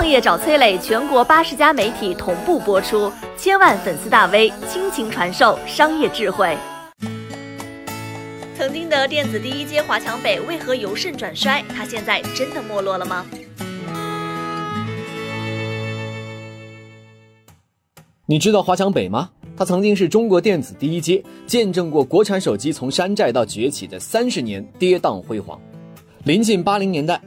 创业找崔磊，全国八十家媒体同步播出，千万粉丝大 V 倾情传授商业智慧。曾经的电子第一街华强北为何由盛转衰？它现在真的没落了吗？你知道华强北吗？它曾经是中国电子第一街，见证过国产手机从山寨到崛起的三十年跌宕辉煌。临近八零年代。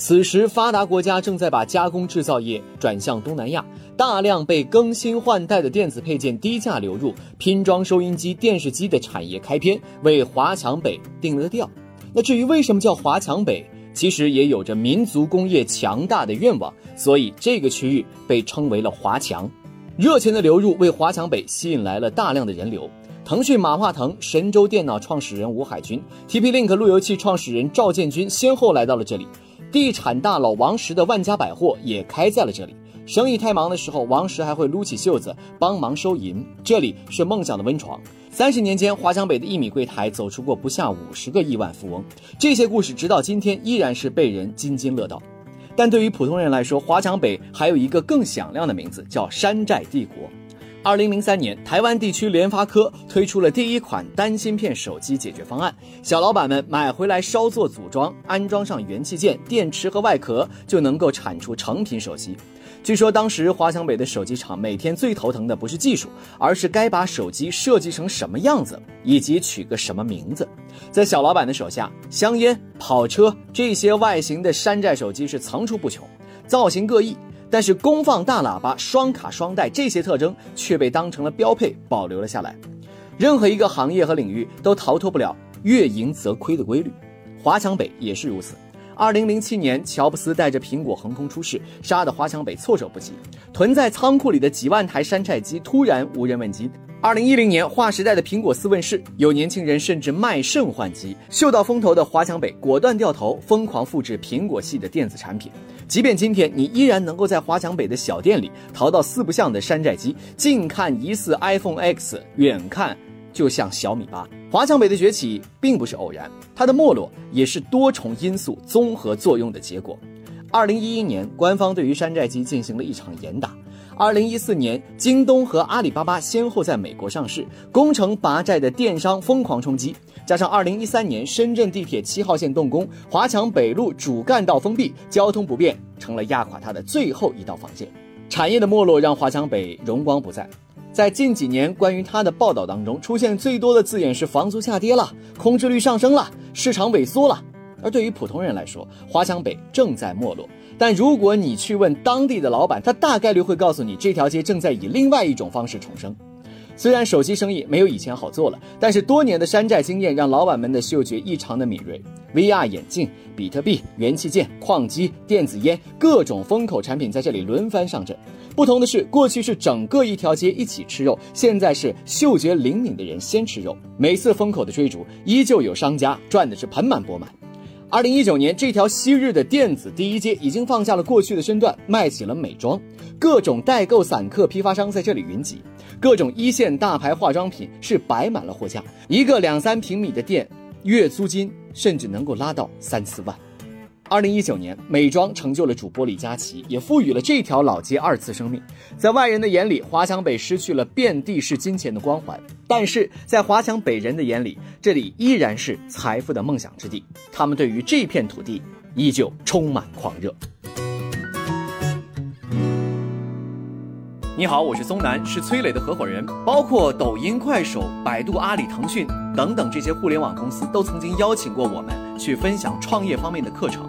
此时，发达国家正在把加工制造业转向东南亚，大量被更新换代的电子配件低价流入，拼装收音机、电视机的产业开篇，为华强北定了调。那至于为什么叫华强北，其实也有着民族工业强大的愿望，所以这个区域被称为了华强。热钱的流入为华强北吸引来了大量的人流。腾讯马化腾、神州电脑创始人吴海军、TP-Link 路由器创始人赵建军先后来到了这里。地产大佬王石的万家百货也开在了这里。生意太忙的时候，王石还会撸起袖子帮忙收银。这里是梦想的温床。三十年间，华强北的一米柜台走出过不下五十个亿万富翁。这些故事直到今天依然是被人津津乐道。但对于普通人来说，华强北还有一个更响亮的名字，叫山寨帝国。二零零三年，台湾地区联发科推出了第一款单芯片手机解决方案，小老板们买回来稍作组装，安装上元器件、电池和外壳，就能够产出成品手机。据说当时华强北的手机厂每天最头疼的不是技术，而是该把手机设计成什么样子，以及取个什么名字。在小老板的手下，香烟、跑车这些外形的山寨手机是层出不穷，造型各异。但是功放大喇叭、双卡双待这些特征却被当成了标配保留了下来。任何一个行业和领域都逃脱不了越盈则亏的规律，华强北也是如此。二零零七年，乔布斯带着苹果横空出世，杀得华强北措手不及。囤在仓库里的几万台山寨机突然无人问津。二零一零年，划时代的苹果四问世，有年轻人甚至卖肾换机。嗅到风头的华强北果断掉头，疯狂复制苹果系的电子产品。即便今天，你依然能够在华强北的小店里淘到四不像的山寨机，近看疑似 iPhone X，远看就像小米八。华强北的崛起并不是偶然，它的没落也是多重因素综合作用的结果。二零一一年，官方对于山寨机进行了一场严打。二零一四年，京东和阿里巴巴先后在美国上市，攻城拔寨的电商疯狂冲击，加上二零一三年深圳地铁七号线动工，华强北路主干道封闭，交通不便成了压垮它的最后一道防线。产业的没落让华强北荣光不再，在近几年关于它的报道当中，出现最多的字眼是房租下跌了，空置率上升了，市场萎缩了。而对于普通人来说，华强北正在没落。但如果你去问当地的老板，他大概率会告诉你，这条街正在以另外一种方式重生。虽然手机生意没有以前好做了，但是多年的山寨经验让老板们的嗅觉异常的敏锐。VR 眼镜、比特币、元器件、矿机、电子烟，各种风口产品在这里轮番上阵。不同的是，过去是整个一条街一起吃肉，现在是嗅觉灵敏的人先吃肉。每次风口的追逐，依旧有商家赚的是盆满钵满。二零一九年，这条昔日的电子第一街已经放下了过去的身段，卖起了美妆。各种代购散客批发商在这里云集，各种一线大牌化妆品是摆满了货架。一个两三平米的店，月租金甚至能够拉到三四万。二零一九年，美妆成就了主播李佳琦，也赋予了这条老街二次生命。在外人的眼里，华强北失去了遍地是金钱的光环，但是在华强北人的眼里，这里依然是财富的梦想之地。他们对于这片土地依旧充满狂热。你好，我是松南，是崔磊的合伙人。包括抖音、快手、百度、阿里、腾讯等等这些互联网公司，都曾经邀请过我们去分享创业方面的课程。